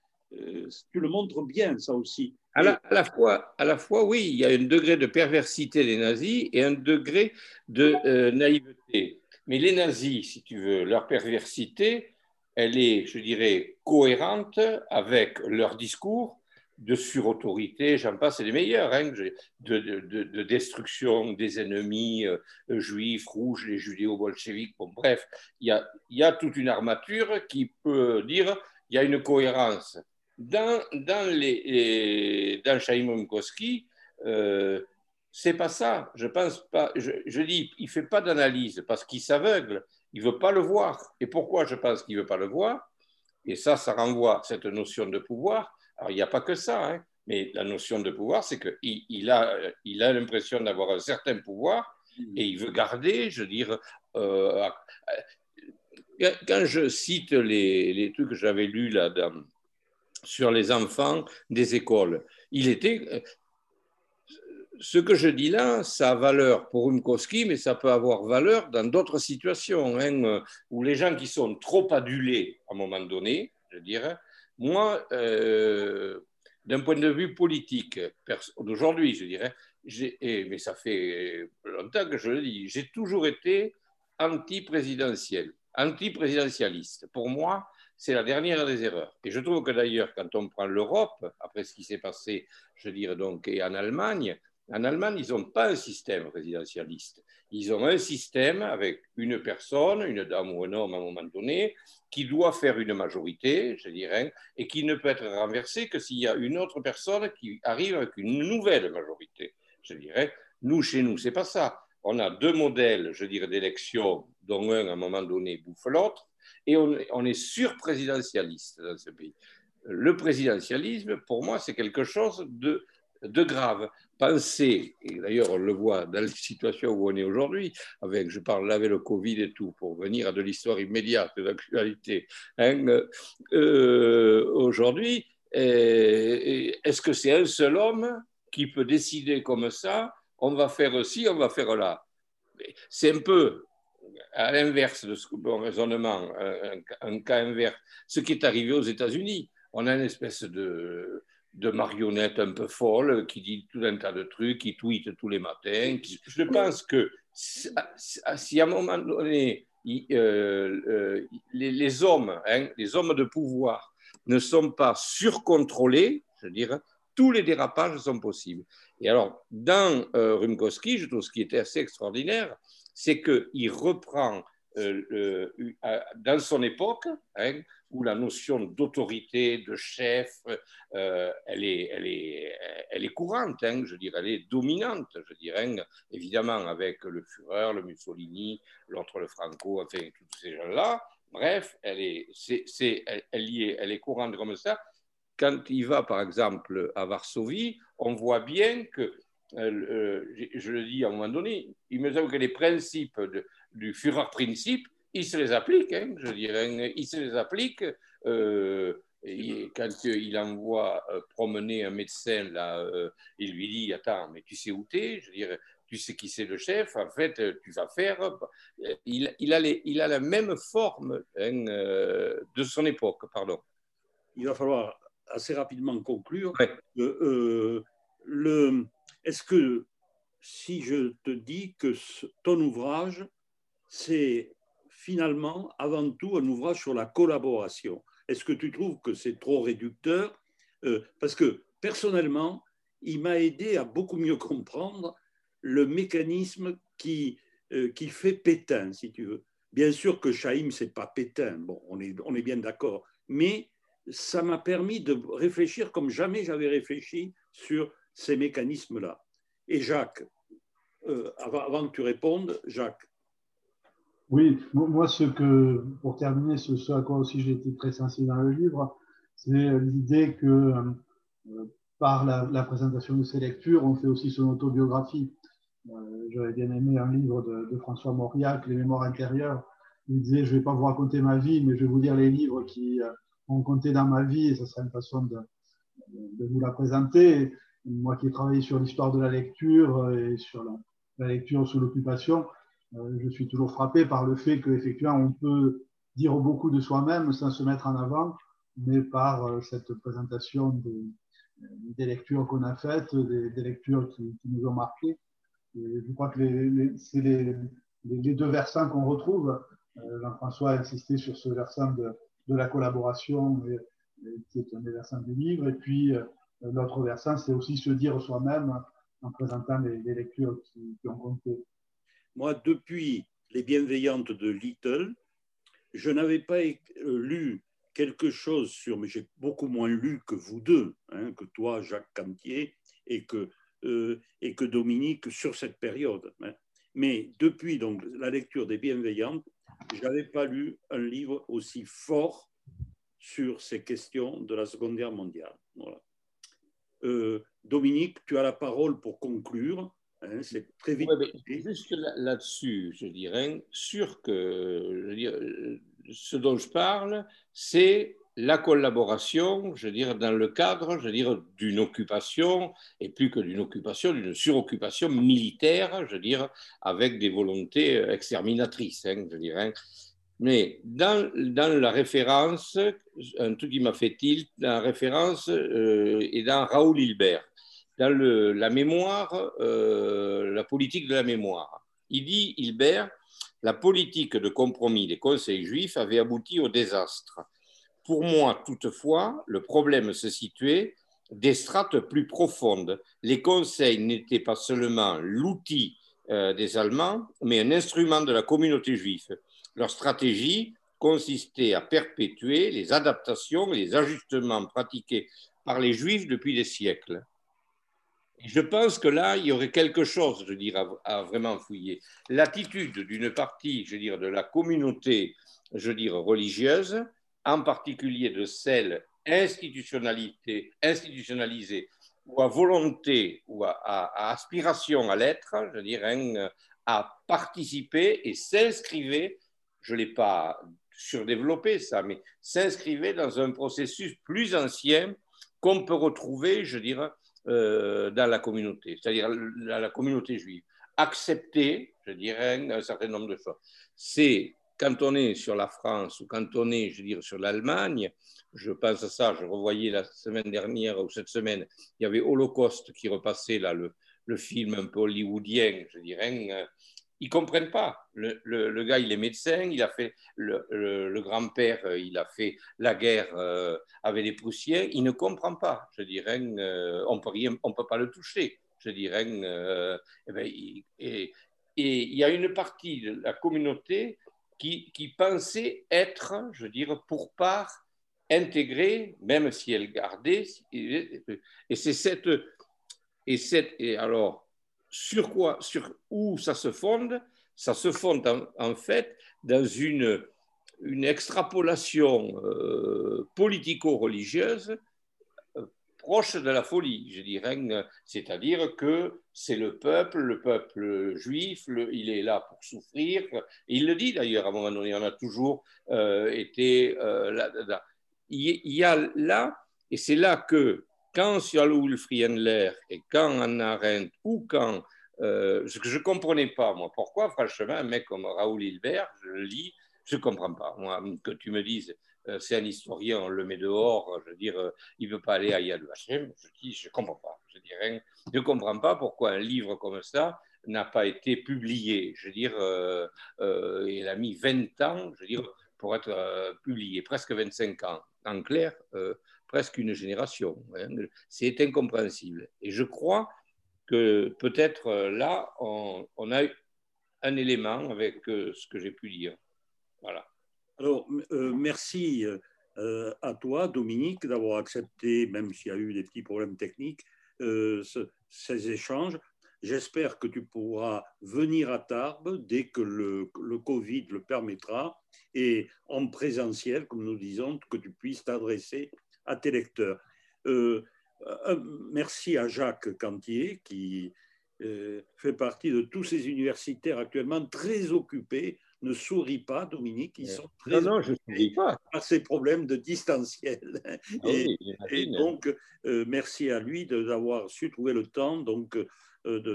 tu le montres bien, ça aussi. À la, à la, fois, à la fois, oui, il y a un degré de perversité des nazis et un degré de naïveté. Mais les nazis, si tu veux, leur perversité, elle est, je dirais, cohérente avec leur discours de surautorité, j'en passe, c'est les meilleurs, hein, de, de, destruction des ennemis euh, juifs, rouges, les judéo-bolcheviques. Bref, il y a, toute une armature qui peut dire il y a une cohérence. Dans, dans, les, dans Chaim euh, c'est pas ça. Je pense pas. Je, je dis, il fait pas d'analyse parce qu'il s'aveugle. Il veut pas le voir. Et pourquoi je pense qu'il veut pas le voir? Et ça, ça renvoie à cette notion de pouvoir il n'y a pas que ça, hein, mais la notion de pouvoir, c'est qu'il il a, l'impression d'avoir un certain pouvoir et il veut garder, je veux dire, euh, quand je cite les, trucs que j'avais lus là sur les enfants des écoles, il était. Ce que je dis là, ça a valeur pour Umkowski, mais ça peut avoir valeur dans d'autres situations, hein, où les gens qui sont trop adulés à un moment donné, je dirais, moi, euh, d'un point de vue politique, d'aujourd'hui, je dirais, mais ça fait longtemps que je le dis, j'ai toujours été anti-présidentiel, anti-présidentialiste. Pour moi, c'est la dernière des erreurs. Et je trouve que d'ailleurs, quand on prend l'Europe, après ce qui s'est passé, je dirais donc, et en Allemagne, En Allemagne, ils n'ont pas un système présidentialiste. Ils ont un système avec une personne, une dame ou un homme à un moment donné, qui doit faire une majorité, je dirais, et qui ne peut être renversé que s'il y a une autre personne qui arrive avec une nouvelle majorité. Je dirais, nous, chez nous, c'est pas ça. On a deux modèles, je dirais, d'élection, dont un, à un moment donné, bouffe l'autre, et on, on est surprésidentialiste dans ce pays. Le présidentialisme, pour moi, c'est quelque chose de de grave. Penser, et d'ailleurs on le voit dans la situation où on est aujourd'hui, avec, je parle là avec le Covid et tout, pour venir à de l'histoire immédiate, de l'actualité, hein, euh, aujourd'hui, est-ce que c'est un seul homme qui peut décider comme ça, on va faire ci, on va faire là? C'est un peu à l'inverse de ce bon raisonnement, un, un, cas inverse, ce qui est arrivé aux États-Unis. On a une espèce de, de marionnette un peu folle qui dit tout un tas de trucs, qui tweet tous les matins. Je pense que si à un moment donné, euh, euh, les, hommes, hein, les hommes de pouvoir ne sont pas surcontrôlés, je veux dire, tous les dérapages sont possibles. Et alors, dans euh, Rumkowski, je trouve ce qui était assez extraordinaire, c'est qu'il reprend dans son époque, hein, où la notion d'autorité, de chef, euh, elle, est, elle, est, elle est courante, hein, je dirais, elle est dominante, je dirais, évidemment avec le Führer, le Mussolini, l'autre le Franco, enfin tous ces gens-là. Bref, elle est, c'est, elle, y est, elle est courante comme ça. Quand il va, par exemple, à Varsovie, on voit bien que, euh, je le dis à un moment donné, il me semble que les principes de, du Führer-principe, il se les applique, hein, je dirais, il se les applique. Euh, quand il envoie euh, promener un médecin, là, euh, il lui dit Attends, mais tu sais où tu es Je dirais, tu sais qui c'est le chef, en fait, tu vas faire. Il, il, a, il a, la même forme hein, de son époque, pardon. Il va falloir assez rapidement conclure. Est-ce que si je te dis que ton ouvrage, c'est finalement avant tout un ouvrage sur la collaboration. Est-ce que tu trouves que c'est trop réducteur? Euh, Parce que personnellement, il m'a aidé à beaucoup mieux comprendre le mécanisme qui, euh, qui fait Pétain, si tu veux. Bien sûr que Chaim, c'est pas Pétain, bon, on est, on est bien d'accord, mais ça m'a permis de réfléchir comme jamais j'avais réfléchi sur ces mécanismes-là. Et Jacques, euh, avant, que tu répondes, Jacques, oui, moi, ce que, pour terminer, ce, à quoi aussi j'ai été très sensible dans le livre, c'est l'idée que euh, par la, présentation de ces lectures, on fait aussi son autobiographie. Euh, j'aurais bien aimé un livre de, François Mauriac, Les Mémoires intérieures. Il disait, je ne vais pas vous raconter ma vie, mais je vais vous lire les livres qui euh, ont compté dans ma vie, et ce sera une façon de, vous la présenter. Moi qui ai travaillé sur l'histoire de la lecture et sur la, lecture sous l'occupation, euh, je suis toujours frappé par le fait qu'effectivement, on peut dire beaucoup de soi-même sans se mettre en avant, mais par euh, cette présentation des, lectures qu'on a faites, des, lectures qui, nous ont marqués. Et je crois que c'est les, deux versants qu'on retrouve. Euh, Jean-François a insisté sur ce versant de, de la collaboration, et, qui est un des versants du livre. Et puis, l'autre versant, c'est aussi se dire soi-même en présentant les, lectures qui, qui ont compté. Moi, depuis Les Bienveillantes de Little, je n'avais pas lu quelque chose sur, mais j'ai beaucoup moins lu que vous deux, hein, que toi, Jacques Cantier, et que, euh, et que Dominique sur cette période. Hein. Mais depuis donc la lecture des Bienveillantes, je n'avais pas lu un livre aussi fort sur ces questions de la Seconde Guerre mondiale. Euh, Dominique, tu as la parole pour conclure. Hein, c'est très vite. juste là-dessus, je dirais, sûr que je dire, ce dont je parle, c'est la collaboration, je dire, dans le cadre, je dire, d'une occupation, et plus que d'une occupation, d'une suroccupation militaire, je dire, avec des volontés exterminatrices, hein, je dirais. Mais dans, dans, la référence, un truc qui m'a fait tilt, dans la référence euh, est dans Raoul Hilbert dans la mémoire, euh, la politique de la mémoire. Il dit, Hilbert, la politique de compromis des conseils juifs avait abouti au désastre. Pour moi, toutefois, le problème se situait des strates plus profondes. Les conseils n'étaient pas seulement l'outil euh, des Allemands, mais un instrument de la communauté juive. Leur stratégie consistait à perpétuer les adaptations et les ajustements pratiqués par les Juifs depuis des siècles. Je pense que là, il y aurait quelque chose, à, vraiment fouiller. L'attitude d'une partie, je dire, de la communauté, je dire, religieuse, en particulier de celle institutionnalisée, ou à volonté ou à, aspiration à l'être, je dirais, à participer et s'inscrivait, je ne l'ai pas surdéveloppé ça, mais s'inscrivait dans un processus plus ancien qu'on peut retrouver, je dirais, euh, dans la communauté, c'est-à-dire la communauté juive. Accepter, je dirais, un certain nombre de choses. C'est quand on est sur la France ou quand on est, je dirais, sur l'Allemagne, je pense à ça, je revoyais la semaine dernière ou cette semaine, il y avait Holocauste qui repassait là, le, le film un peu hollywoodien, je dirais. Euh, ils comprennent pas. Le, le, gars, il est médecin, il a fait le, le grand-père, euh, il a fait la guerre euh, avec les poussières. Il ne comprend pas. Je dirais, on peut rien, on peut pas le toucher. Je dirais, eh ben, et, et, il y a une partie de la communauté qui, qui pensait être, je dirais, pour part intégrée, même si elle gardait. Et c'est cette. Et, cette, et alors, sur quoi, sur où ça se fonde Ça se fonde en, fait dans une, une extrapolation euh, politico-religieuse euh, proche de la folie, je dirais, c'est-à-dire que c'est le peuple, le peuple juif, il est là pour souffrir. il le dit d'ailleurs à un moment donné, on a toujours euh, été là, il y a là, et c'est là que quand Sioul Friendler et quand Anna Arendt ou quand euh, que je ne comprenais pas, moi, pourquoi, franchement, un mec comme Raoul Hilbert, je le lis, je ne comprends pas. Moi, que tu me dises, euh, c'est un historien, on le met dehors, je veux dire, euh, il ne veut pas aller à Yad Vashem, je dis, je ne comprends pas. Je dirais, je ne comprends pas pourquoi un livre comme ça n'a pas été publié. Je veux dire, il a mis 20 ans, je veux dire, pour être publié, presque 25 ans en clair, presque une génération. Hein. C'est incompréhensible. Et je crois que peut-être euh, là, on, a un élément avec euh, ce que j'ai pu dire. Voilà. Alors, merci à toi, Dominique, d'avoir accepté, même s'il y a eu des petits problèmes techniques, ces échanges. J'espère que tu pourras venir à Tarbes dès que le, Covid le permettra et en présentiel, comme nous disons, que tu puisses t'adresser à tes lecteurs. Euh, merci à Jacques Cantier qui euh, fait partie de tous ces universitaires actuellement très occupés. Ne souris pas, Dominique, ils sont très non, non, je souris pas. par ces problèmes de distanciel. Ah et, donc, euh, merci à lui d'avoir su trouver le temps donc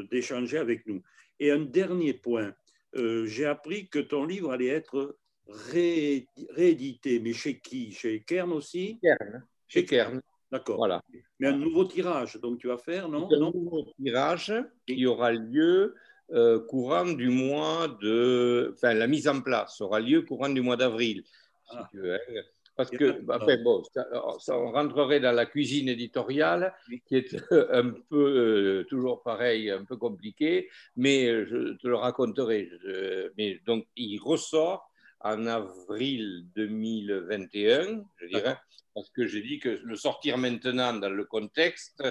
d'échanger avec nous. Et un dernier point, j'ai appris que ton livre allait être réédité, mais chez qui? Chez Kern aussi? Kern, chez Kern. D'accord. Voilà. Mais un nouveau tirage, donc tu vas faire, non? Un nouveau tirage qui aura lieu euh, courant du mois de. Enfin, la mise en place aura lieu courant du mois d'avril. Ah. Hein. Parce que, enfin, bon, ça, on rentrerait dans la cuisine éditoriale, qui est un peu, euh, toujours pareil, un peu compliqué, mais je te le raconterai. mais donc, il ressort en avril 2021, je dirais, parce que j'ai dit que le sortir maintenant dans le contexte,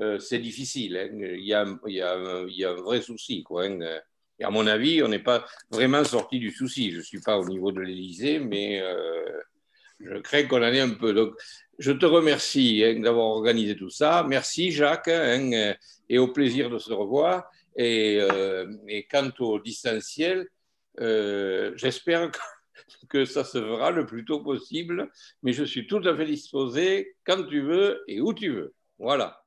euh, c'est difficile. Hein. Il, y a, il, y a, il, y a, un vrai souci. Quoi, hein. Et à mon avis, on n'est pas vraiment sorti du souci. Je ne suis pas au niveau de l'Élysée, mais euh, je crains qu'on en ait un peu. Donc, je te remercie hein, d'avoir organisé tout ça. Merci, Jacques, et au plaisir de se revoir. Et, euh, et quant au distanciel, euh, j'espère que ça se fera le plus tôt possible, mais je suis tout à fait disposé quand tu veux et où tu veux. Voilà.